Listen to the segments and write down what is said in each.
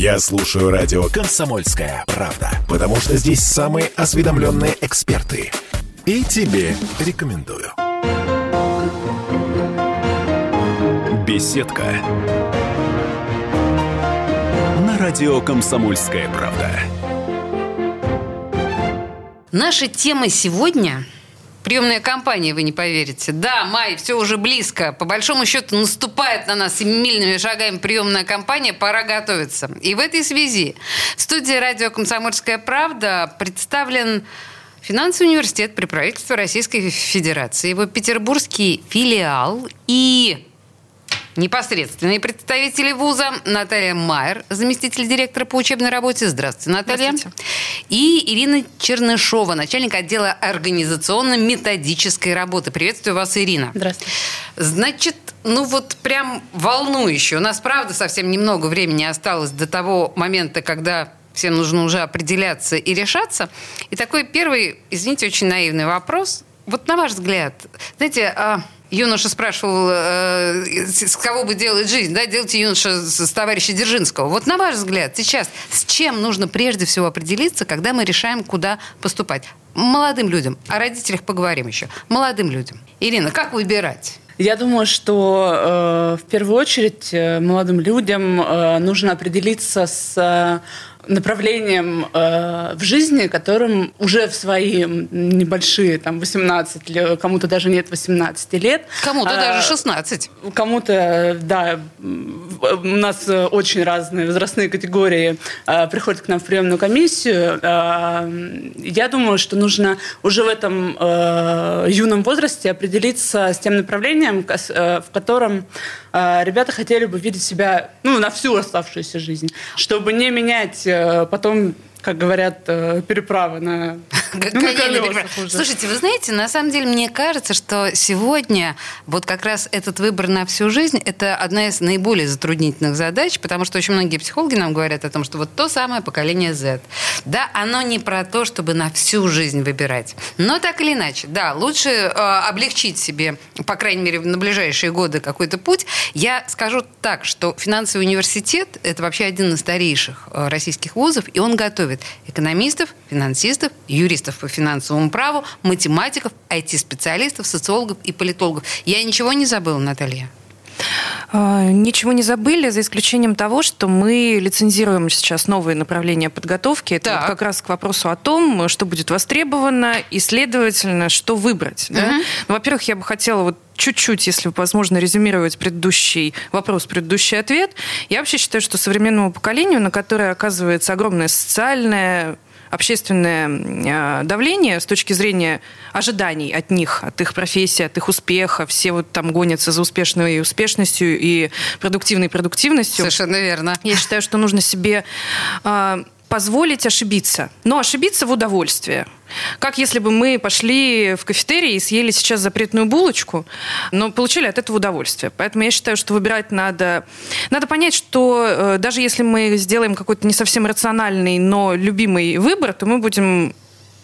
Я слушаю радио «Комсомольская правда», потому что здесь самые осведомленные эксперты. И тебе рекомендую. Беседка. На радио «Комсомольская правда». Наша тема сегодня Приемная кампания, вы не поверите. Да, май, все уже близко. По большому счету наступает на нас семимильными шагами приемная кампания. Пора готовиться. И в этой связи в студии радио «Комсомольская правда» представлен Финансовый университет при правительстве Российской Федерации, его петербургский филиал и Непосредственные представители вуза Наталья Майер, заместитель директора по учебной работе. Здравствуйте, Наталья. Здравствуйте. И Ирина Чернышова, начальник отдела организационно-методической работы. Приветствую вас, Ирина. Здравствуйте. Значит, ну вот прям волнующе. У нас, правда, совсем немного времени осталось до того момента, когда всем нужно уже определяться и решаться. И такой первый, извините, очень наивный вопрос. Вот на ваш взгляд, знаете, а юноша спрашивал, э, с кого бы делать жизнь, да, делайте юноша с товарища Дзержинского. Вот на ваш взгляд, сейчас с чем нужно прежде всего определиться, когда мы решаем, куда поступать? Молодым людям. О родителях поговорим еще. Молодым людям. Ирина, как выбирать? Я думаю, что э, в первую очередь э, молодым людям э, нужно определиться с э, направлением э, в жизни, которым уже в свои небольшие, там, 18, кому-то даже нет 18 лет. Кому-то а, даже 16. Кому-то, да, у нас очень разные возрастные категории э, приходят к нам в приемную комиссию. Э, я думаю, что нужно уже в этом э, юном возрасте определиться с тем направлением, э, в котором э, ребята хотели бы видеть себя ну, на всю оставшуюся жизнь, чтобы не менять Э, потом как говорят, э, переправы на, на колесах уже. Слушайте, вы знаете, на самом деле мне кажется, что сегодня вот как раз этот выбор на всю жизнь – это одна из наиболее затруднительных задач, потому что очень многие психологи нам говорят о том, что вот то самое поколение Z, да, оно не про то, чтобы на всю жизнь выбирать. Но так или иначе, да, лучше э, облегчить себе, по крайней мере, на ближайшие годы какой-то путь. Я скажу так, что финансовый университет – это вообще один из старейших э, российских вузов, и он готовит готовит экономистов, финансистов, юристов по финансовому праву, математиков, IT-специалистов, социологов и политологов. Я ничего не забыла, Наталья? А, ничего не забыли, за исключением того, что мы лицензируем сейчас новые направления подготовки. Это вот как раз к вопросу о том, что будет востребовано и, следовательно, что выбрать. Да? Угу. Ну, во-первых, я бы хотела вот чуть-чуть, если возможно, резюмировать предыдущий вопрос, предыдущий ответ. Я вообще считаю, что современному поколению, на которое оказывается огромное социальное общественное давление с точки зрения ожиданий от них, от их профессии, от их успеха. Все вот там гонятся за успешной успешностью и продуктивной продуктивностью. Совершенно верно. Я считаю, что нужно себе позволить ошибиться. Но ошибиться в удовольствие. Как если бы мы пошли в кафетерий и съели сейчас запретную булочку, но получили от этого удовольствие. Поэтому я считаю, что выбирать надо... Надо понять, что э, даже если мы сделаем какой-то не совсем рациональный, но любимый выбор, то мы будем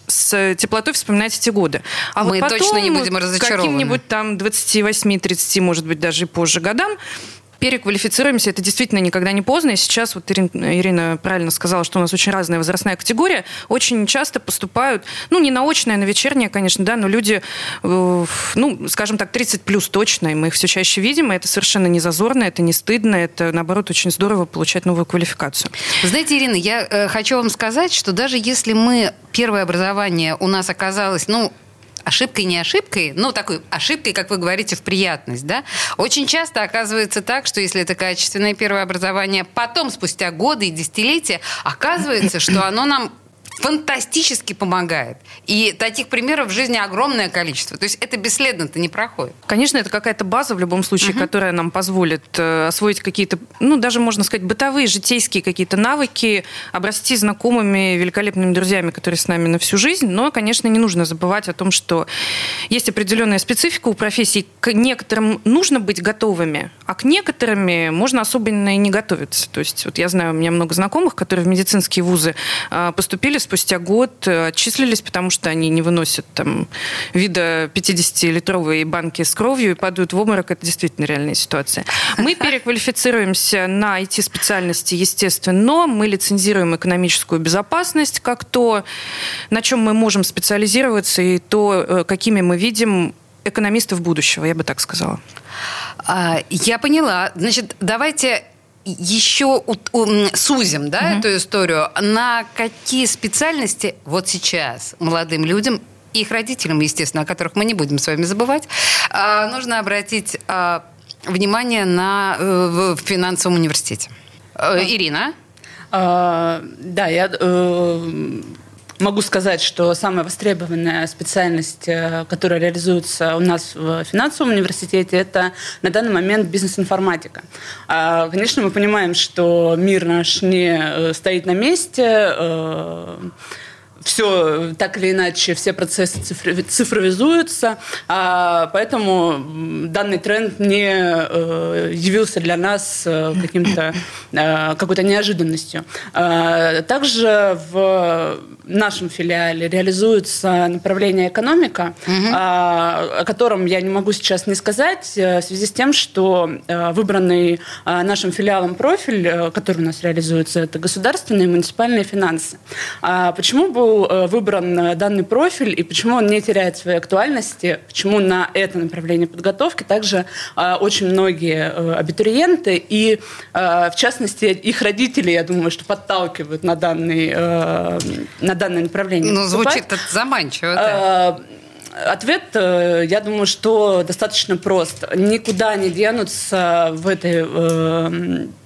с теплотой вспоминать эти годы. А мы вот потом, точно не будем разочарованы. Каким-нибудь там 28-30, может быть, даже и позже годам переквалифицируемся. Это действительно никогда не поздно. И сейчас, вот Ирина, правильно сказала, что у нас очень разная возрастная категория. Очень часто поступают, ну, не на очное, на вечернее, конечно, да, но люди, э, ну, скажем так, 30 плюс точно, и мы их все чаще видим, и это совершенно не зазорно, это не стыдно, это, наоборот, очень здорово получать новую квалификацию. Знаете, Ирина, я э, хочу вам сказать, что даже если мы первое образование у нас оказалось, ну, ошибкой не ошибкой, ну, такой ошибкой, как вы говорите, в приятность, да, очень часто оказывается так, что если это качественное первое образование, потом, спустя годы и десятилетия, оказывается, что оно нам фантастически помогает. И таких примеров в жизни огромное количество. То есть это бесследно-то не проходит. Конечно, это какая-то база в любом случае, угу. которая нам позволит э, освоить какие-то, ну, даже можно сказать, бытовые, житейские какие-то навыки, обрасти знакомыми, великолепными друзьями, которые с нами на всю жизнь. Но, конечно, не нужно забывать о том, что есть определенная специфика у профессий. К некоторым нужно быть готовыми, а к некоторым можно особенно и не готовиться. То есть вот я знаю, у меня много знакомых, которые в медицинские вузы э, поступили спустя год отчислились, потому что они не выносят там вида 50-литровой банки с кровью и падают в обморок. Это действительно реальная ситуация. Мы переквалифицируемся на IT-специальности, естественно, но мы лицензируем экономическую безопасность как то, на чем мы можем специализироваться и то, э, какими мы видим экономистов будущего, я бы так сказала. А, я поняла. Значит, давайте еще сузим да, угу. эту историю. На какие специальности вот сейчас молодым людям и их родителям, естественно, о которых мы не будем с вами забывать, а, нужно обратить а, внимание на, э, в финансовом университете? Э, Ирина? А, да, я э, Могу сказать, что самая востребованная специальность, э, которая реализуется у нас в финансовом университете, это на данный момент бизнес-информатика. А, конечно, мы понимаем, что мир наш не э, стоит на месте, э, все так или иначе, все процессы цифровизуются, а, поэтому данный тренд не э, явился для нас э, каким-то э, какой-то неожиданностью. А, также в нашем филиале реализуется направление экономика, угу. о котором я не могу сейчас не сказать, в связи с тем, что выбранный нашим филиалом профиль, который у нас реализуется, это государственные и муниципальные финансы. Почему был был э, выбран э, данный профиль и почему он не теряет своей актуальности, почему на это направление подготовки также э, очень многие абитуриенты и, в частности, их родители, я думаю, что подталкивают на, данный, на данное направление. Ну, звучит это заманчиво, да. Ответ, я думаю, что достаточно прост. Никуда не денутся в этой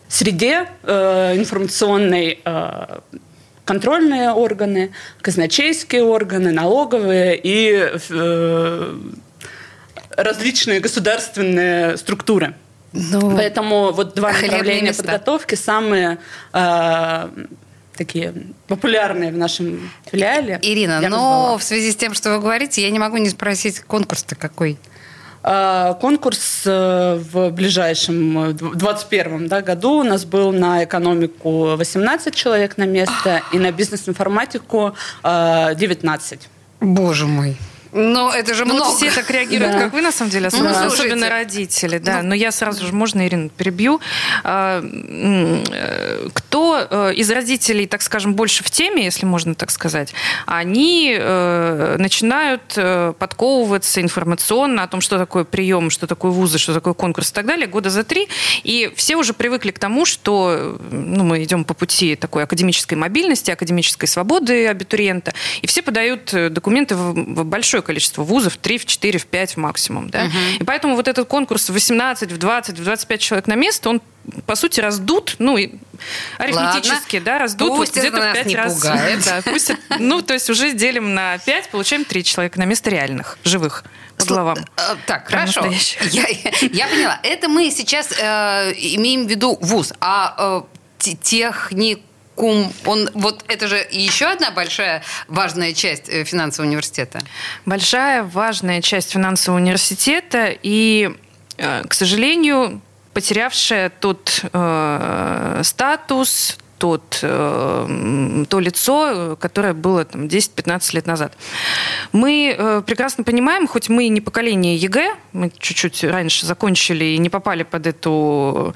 среде информационной контрольные органы, казначейские органы, налоговые и э, различные государственные структуры. Ну, Поэтому вот два направления места. подготовки самые э, такие популярные в нашем филиале. Ирина, но в связи с тем, что вы говорите, я не могу не спросить, конкурс-то какой? А, конкурс э, в ближайшем 2021 да, году у нас был на экономику 18 человек на место и на бизнес-информатику 19. А, Боже мой. Но это же ну, много. все так реагируют, да. как вы, на самом деле, особенно, ну, особенно родители. Да. Ну, Но я сразу же, можно, Ирина, перебью. А, кто э, из родителей, так скажем, больше в теме, если можно так сказать, они э, начинают э, подковываться информационно о том, что такое прием, что такое вузы, что такое конкурс и так далее, года за три. И все уже привыкли к тому, что ну, мы идем по пути такой академической мобильности, академической свободы абитуриента. И все подают документы в большой большое количество вузов, 3, в 4, в 5 максимум. Да? Угу. И поэтому вот этот конкурс в 18, в 20, в 25 человек на место, он по сути, раздут, ну, и арифметически, Ладно. да, раздут пусть вот где-то в пять раз. Пугает. Да, пусть, ну, то есть уже делим на пять, получаем три человека на место реальных, живых по головам. Э, так, хорошо. Я, я поняла. Это мы сейчас э, имеем в виду вуз. А э, техник кум, он, вот это же еще одна большая важная часть э, финансового университета. Большая важная часть финансового университета и, э, к сожалению, потерявшая тот э, статус, тот, э, то лицо, которое было там, 10-15 лет назад. Мы э, прекрасно понимаем, хоть мы не поколение ЕГЭ, мы чуть-чуть раньше закончили и не попали под, эту,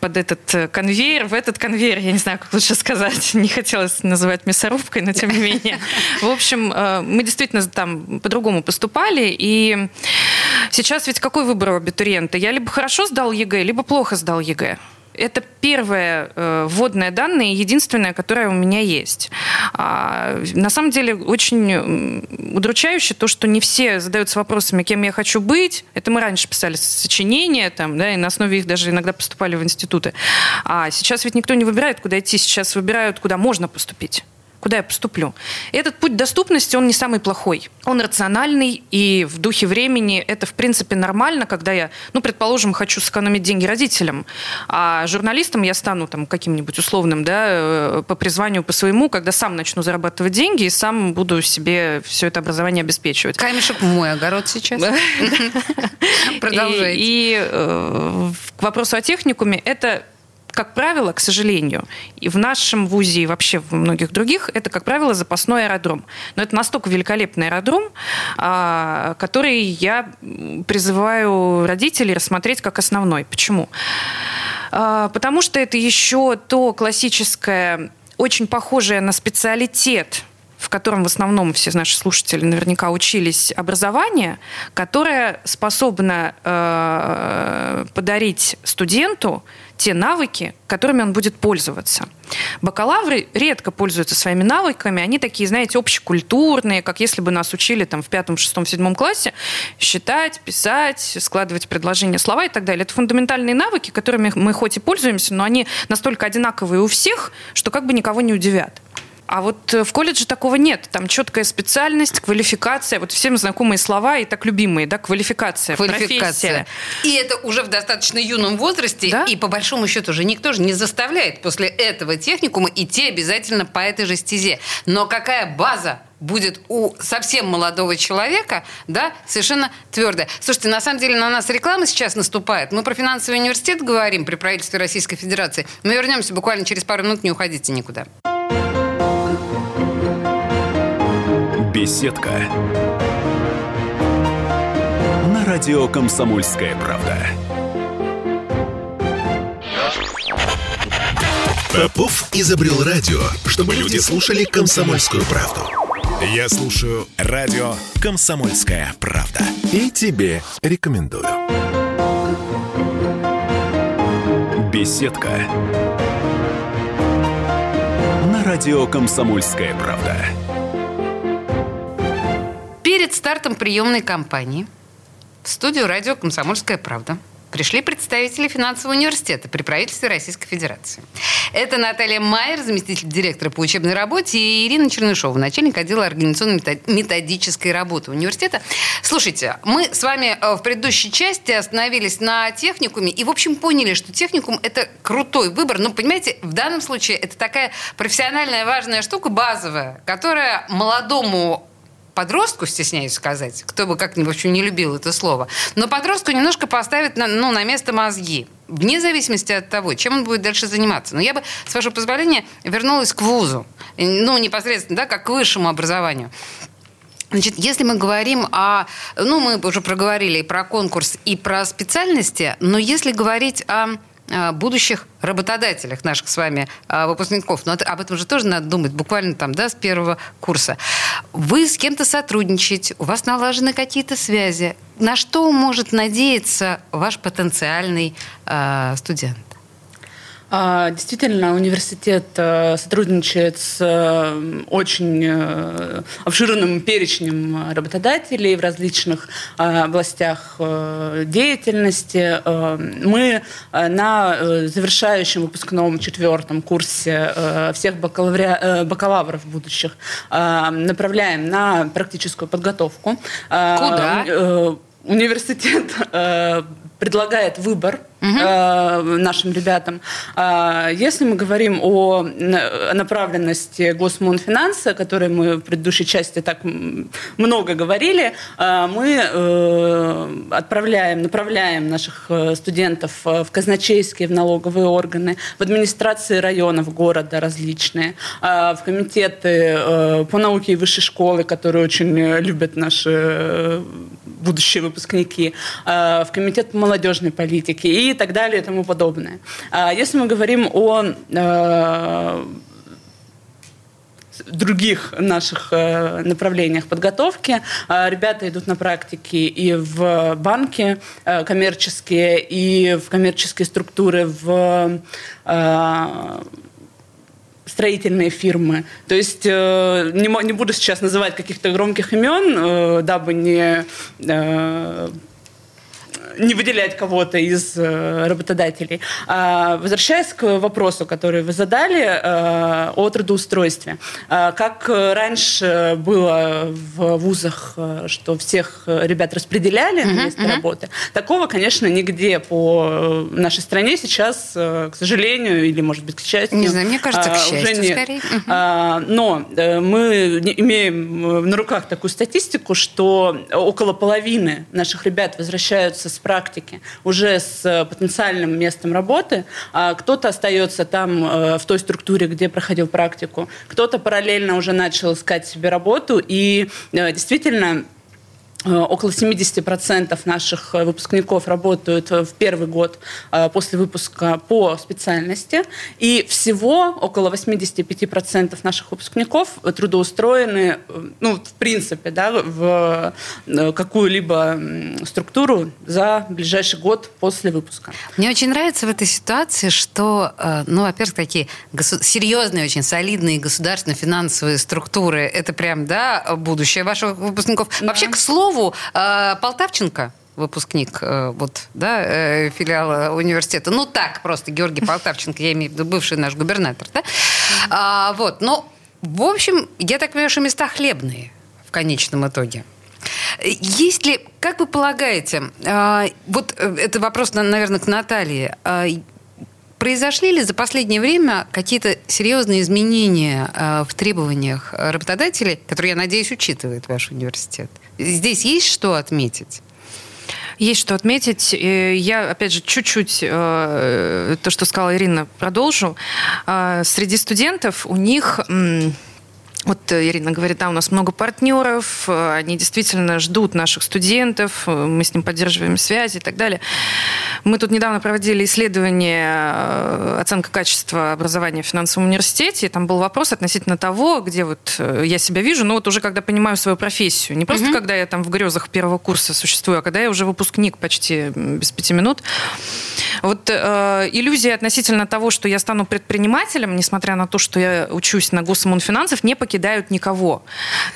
под этот конвейер, в этот конвейер, я не знаю, как лучше сказать, не хотелось называть мясорубкой, но тем не менее. В общем, э, мы действительно там по-другому поступали, и сейчас ведь какой выбор у абитуриента? Я либо хорошо сдал ЕГЭ, либо плохо сдал ЕГЭ. Это первое э, вводное данное, единственное, которое у меня есть. А, на самом деле очень удручающе то, что не все задаются вопросами, кем я хочу быть. Это мы раньше писали сочинения, там, да, и на основе их даже иногда поступали в институты. А сейчас ведь никто не выбирает, куда идти, сейчас выбирают, куда можно поступить куда я поступлю. Этот путь доступности, он не самый плохой. Он рациональный, и в духе времени это, в принципе, нормально, когда я, ну, предположим, хочу сэкономить деньги родителям, а журналистом я стану там каким-нибудь условным, да, э, по призванию, по своему, когда сам начну зарабатывать деньги и сам буду себе все это образование обеспечивать. Камешек мой огород сейчас. Продолжайте. И э, к вопросу о техникуме, это как правило, к сожалению, и в нашем ВУЗе, и вообще в многих других, это, как правило, запасной аэродром. Но это настолько великолепный аэродром, а, который я призываю родителей рассмотреть как основной. Почему? А, потому что это еще то классическое, очень похожее на специалитет в котором в основном все наши слушатели наверняка учились, образование, которое способно э, подарить студенту те навыки, которыми он будет пользоваться. Бакалавры редко пользуются своими навыками, они такие, знаете, общекультурные, как если бы нас учили там в пятом, шестом, седьмом классе считать, писать, складывать предложения, слова и так далее. Это фундаментальные навыки, которыми мы хоть и пользуемся, но они настолько одинаковые у всех, что как бы никого не удивят. А вот э, в колледже такого нет. Там четкая специальность, квалификация, вот всем знакомые слова и так любимые, да, квалификация, квалификация. Профессия. И это уже в достаточно юном возрасте, да? и по большому счету же никто же не заставляет после этого техникума идти обязательно по этой же стезе. Но какая база будет у совсем молодого человека, да, совершенно твердая. Слушайте, на самом деле на нас реклама сейчас наступает. Мы про финансовый университет говорим при правительстве Российской Федерации. Мы вернемся буквально через пару минут, не уходите никуда. Беседка. На радио Комсомольская правда. Попов изобрел радио, чтобы люди слушали комсомольскую правду. Я слушаю радио Комсомольская правда. И тебе рекомендую. Беседка. На радио Комсомольская правда. Стартом приемной кампании в студию радио «Комсомольская правда» пришли представители финансового университета при правительстве Российской Федерации. Это Наталья Майер, заместитель директора по учебной работе, и Ирина Чернышова, начальник отдела организационно-методической работы университета. Слушайте, мы с вами э, в предыдущей части остановились на техникуме и, в общем, поняли, что техникум – это крутой выбор. Но, понимаете, в данном случае это такая профессиональная важная штука, базовая, которая молодому подростку, стесняюсь сказать, кто бы как-нибудь вообще не любил это слово, но подростку немножко поставить на, ну, на место мозги, вне зависимости от того, чем он будет дальше заниматься. Но я бы, с вашего позволения, вернулась к вузу, ну, непосредственно, да, как к высшему образованию. Значит, если мы говорим о... Ну, мы уже проговорили и про конкурс, и про специальности, но если говорить о будущих работодателях наших с вами э, выпускников. Но об этом же тоже надо думать буквально там, да, с первого курса. Вы с кем-то сотрудничаете, у вас налажены какие-то связи. На что может надеяться ваш потенциальный э, студент? А, действительно, университет э, сотрудничает с э, очень э, обширным перечнем работодателей в различных областях деятельности. Мы на завершающем выпускном четвертом курсе всех бакалавров будущих направляем на практическую подготовку. Куда? Университет предлагает выбор угу. нашим ребятам. А, если мы говорим о направленности Госмонфинанса, о которой мы в предыдущей части так много говорили, а, мы э, отправляем, направляем наших э, студентов в казначейские, в налоговые органы, в администрации районов города различные, в комитеты по науке и высшей школы, которые очень любят наши будущие выпускники, в комитет молодежной политике и так далее и тому подобное. А если мы говорим о э, других наших э, направлениях подготовки. Э, ребята идут на практики и в банки коммерческие, и в коммерческие структуры, в строительные фирмы. То есть не, не буду сейчас называть каких-то громких имен, дабы не не выделять кого-то из э, работодателей. А, возвращаясь к вопросу, который вы задали э, о трудоустройстве. А, как раньше было в вузах, э, что всех ребят распределяли на место uh-huh. работы, такого, конечно, нигде по нашей стране сейчас, к сожалению, или, может быть, к счастью, не знаю, мне кажется, к счастью, уже нет. скорее. Uh-huh. Но мы имеем на руках такую статистику, что около половины наших ребят возвращаются с практики, уже с потенциальным местом работы, а кто-то остается там э, в той структуре, где проходил практику, кто-то параллельно уже начал искать себе работу, и э, действительно Э, около 70% наших э, выпускников работают в первый год э, после выпуска по специальности. И всего около 85% наших выпускников трудоустроены, ну, в принципе, да, в какую-либо структуру за ближайший год после выпуска. Мне очень нравится в этой ситуации, что, ну, во-первых, такие серьезные, очень солидные государственно-финансовые структуры, это прям, да, будущее ваших выпускников. Да. Вообще, к слову, слову, э, Полтавченко, выпускник э, вот, да, э, филиала университета. Ну, так просто, Георгий Полтавченко, я имею в виду бывший наш губернатор, да? А, вот, но, в общем, я так понимаю, что места хлебные в конечном итоге. Есть ли, как вы полагаете, вот это вопрос, наверное, к Наталье, Произошли ли за последнее время какие-то серьезные изменения э, в требованиях работодателей, которые, я надеюсь, учитывает ваш университет? Здесь есть что отметить? Есть что отметить. Я, опять же, чуть-чуть э, то, что сказала Ирина, продолжу. Э, среди студентов у них... Вот Ирина говорит, да, у нас много партнеров, они действительно ждут наших студентов, мы с ним поддерживаем связи и так далее. Мы тут недавно проводили исследование э, оценка качества образования в финансовом университете, и там был вопрос относительно того, где вот э, я себя вижу, но вот уже когда понимаю свою профессию. Не просто угу. когда я там в грезах первого курса существую, а когда я уже выпускник почти без пяти минут. Вот э, иллюзия относительно того, что я стану предпринимателем, несмотря на то, что я учусь на госмунфинансов, не покидают никого.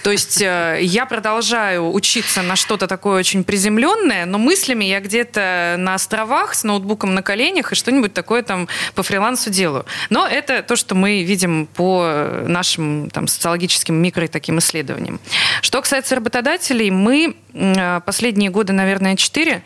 То есть э, я продолжаю учиться на что-то такое очень приземленное, но мыслями я где-то на островах с ноутбуком на коленях и что-нибудь такое там по фрилансу делаю. Но это то, что мы видим по нашим там, социологическим микро и таким исследованиям. Что касается работодателей, мы последние годы, наверное, четыре,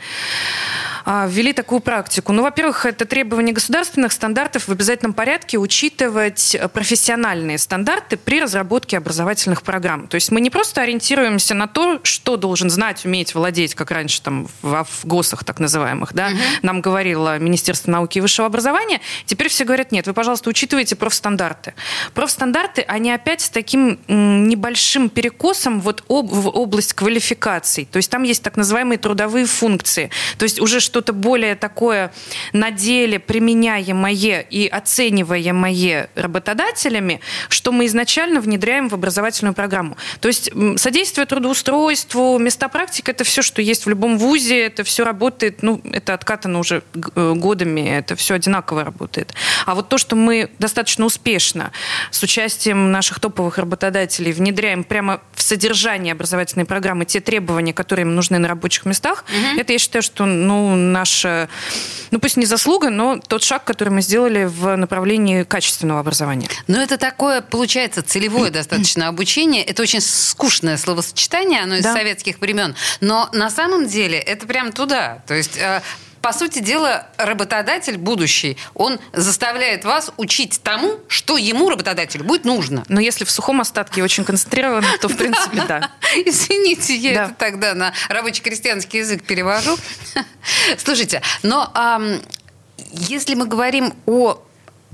ввели такую практику? Ну, во-первых, это требование государственных стандартов в обязательном порядке учитывать профессиональные стандарты при разработке образовательных программ. То есть мы не просто ориентируемся на то, что должен знать, уметь, владеть, как раньше там в, в ГОСах так называемых, да, угу. нам говорило Министерство науки и высшего образования. Теперь все говорят, нет, вы, пожалуйста, учитывайте профстандарты. Профстандарты, они опять с таким небольшим перекосом вот об, в область квалификаций. То есть там есть так называемые трудовые функции. То есть уже что-то более такое на деле применяемое и оцениваемое работодателями, что мы изначально внедряем в образовательную программу. То есть содействие трудоустройству, места практики – это все, что есть в любом вузе, это все работает, ну, это откатано уже э, годами, это все одинаково работает. А вот то, что мы достаточно успешно с участием наших топовых работодателей внедряем прямо в содержание образовательной программы те требования, которые им нужны на рабочих местах, угу. это, я считаю, что, ну, наша, ну пусть не заслуга, но тот шаг, который мы сделали в направлении качественного образования. Но это такое, получается, целевое достаточно обучение. Это очень скучное словосочетание, оно из да. советских времен. Но на самом деле это прям туда. То есть э, по сути дела, работодатель будущий, он заставляет вас учить тому, что ему, работодателю, будет нужно. Но если в сухом остатке очень концентрировано, то, в принципе, да. Извините, я это тогда на рабочий крестьянский язык перевожу. Слушайте, но если мы говорим о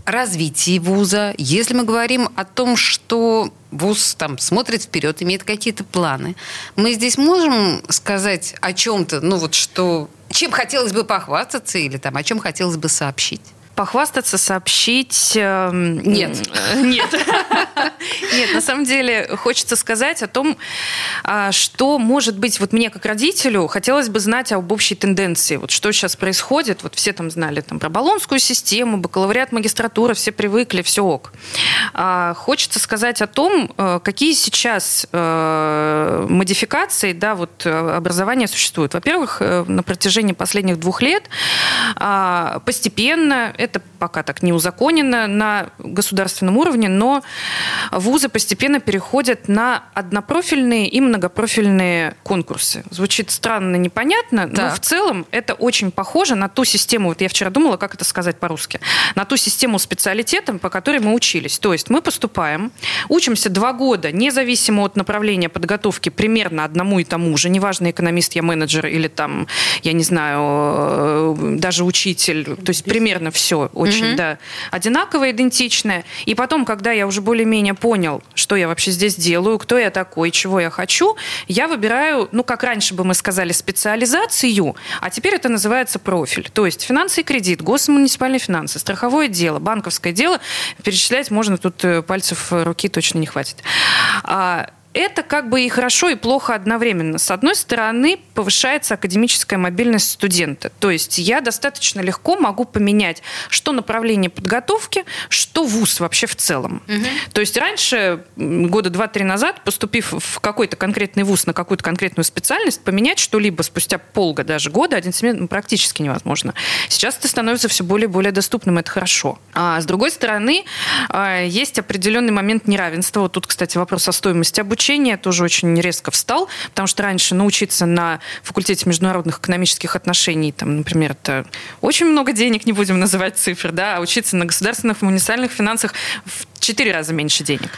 развитии вуза, если мы говорим о том, что вуз там смотрит вперед, имеет какие-то планы, мы здесь можем сказать о чем-то, ну вот что чем хотелось бы похвастаться или там, о чем хотелось бы сообщить? Похвастаться, сообщить... Э, нет. Нет. Нет, на самом деле хочется сказать о том, а, что, может быть, вот мне как родителю хотелось бы знать об общей тенденции. Вот что сейчас происходит. Вот все там знали там, про баллонскую систему, бакалавриат, магистратура, все привыкли, все ок. А, хочется сказать о том, э, какие сейчас э, модификации да, вот, образования существуют. Во-первых, на протяжении последних двух лет а, постепенно это пока так не узаконено на государственном уровне, но вузы постепенно переходят на однопрофильные и многопрофильные конкурсы. Звучит странно, непонятно, да. но в целом это очень похоже на ту систему, вот я вчера думала, как это сказать по-русски, на ту систему специалитетом, по которой мы учились. То есть мы поступаем, учимся два года, независимо от направления подготовки, примерно одному и тому же, неважно, экономист я менеджер или там, я не знаю, э, даже учитель, то есть примерно все очень, угу. да, одинаковое, идентичное. И потом, когда я уже более-менее понял, что я вообще здесь делаю, кто я такой, чего я хочу, я выбираю, ну, как раньше бы мы сказали, специализацию, а теперь это называется профиль. То есть финансы и кредит, госмуниципальные финансы, страховое дело, банковское дело. Перечислять можно, тут э, пальцев руки точно не хватит. А это как бы и хорошо, и плохо одновременно. С одной стороны, повышается академическая мобильность студента. То есть я достаточно легко могу поменять что направление подготовки, что вуз вообще в целом. Угу. То есть раньше, года два-три назад, поступив в какой-то конкретный вуз на какую-то конкретную специальность, поменять что-либо спустя полгода, даже года, один семестр ну, практически невозможно. Сейчас это становится все более и более доступным, это хорошо. А с другой стороны, а, есть определенный момент неравенства. Вот тут, кстати, вопрос о стоимости обучения обучения тоже очень резко встал, потому что раньше научиться на факультете международных экономических отношений, там, например, это очень много денег, не будем называть цифр, да, а учиться на государственных муниципальных финансах в четыре раза меньше денег.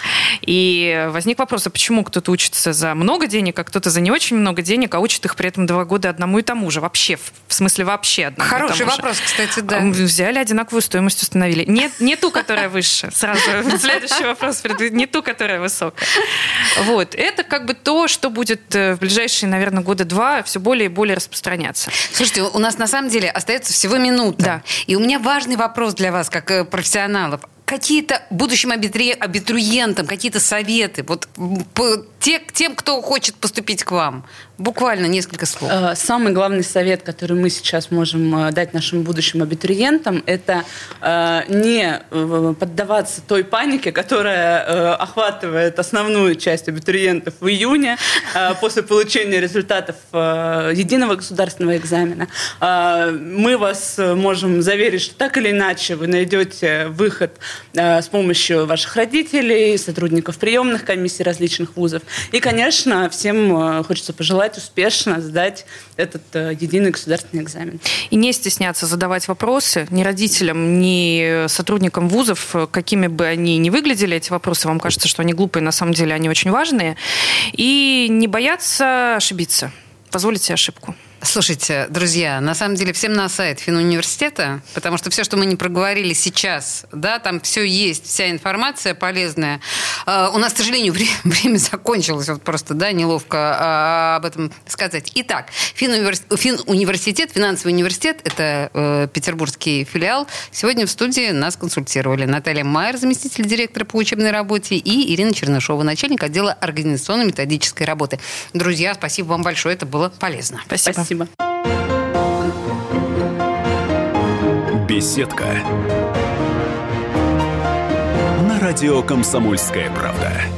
И возник вопрос, а почему кто-то учится за много денег, а кто-то за не очень много денег, а учит их при этом два года одному и тому же, вообще, в смысле вообще одному Хороший и тому вопрос, же. кстати, да. Взяли одинаковую стоимость, установили. Не, не ту, которая выше, сразу следующий вопрос, не ту, которая высокая. Вот. Это как бы то, что будет э, в ближайшие, наверное, года два все более и более распространяться. Слушайте, у нас на самом деле остается всего минута. Да. И у меня важный вопрос для вас, как э, профессионалов какие-то будущим абитуриентам, какие-то советы, вот по, те, тем, кто хочет поступить к вам? Буквально несколько слов. Э, самый главный совет, который мы сейчас можем э, дать нашим будущим абитуриентам, это э, не поддаваться той панике, которая охватывает основную часть абитуриентов в июне после получения результатов единого государственного экзамена. Мы вас можем заверить, что так или иначе вы найдете выход с помощью ваших родителей, сотрудников приемных комиссий различных вузов. И, конечно, всем хочется пожелать успешно сдать этот э, единый государственный экзамен. И не стесняться задавать вопросы ни родителям, ни сотрудникам вузов, какими бы они ни выглядели, эти вопросы, вам кажется, что они глупые, на самом деле они очень важные. И не бояться ошибиться, позволить себе ошибку. Слушайте, друзья, на самом деле всем на сайт Финуниверситета, потому что все, что мы не проговорили сейчас, да, там все есть, вся информация полезная. Uh, у нас, к сожалению, время, время закончилось, вот просто, да, неловко uh, об этом сказать. Итак, Финуниверситет, финансовый университет, это uh, петербургский филиал. Сегодня в студии нас консультировали Наталья Майер, заместитель директора по учебной работе, и Ирина Чернышова, начальник отдела организационно-методической работы. Друзья, спасибо вам большое, это было полезно. Спасибо. Спасибо. Беседка. На радио «Комсомольская правда».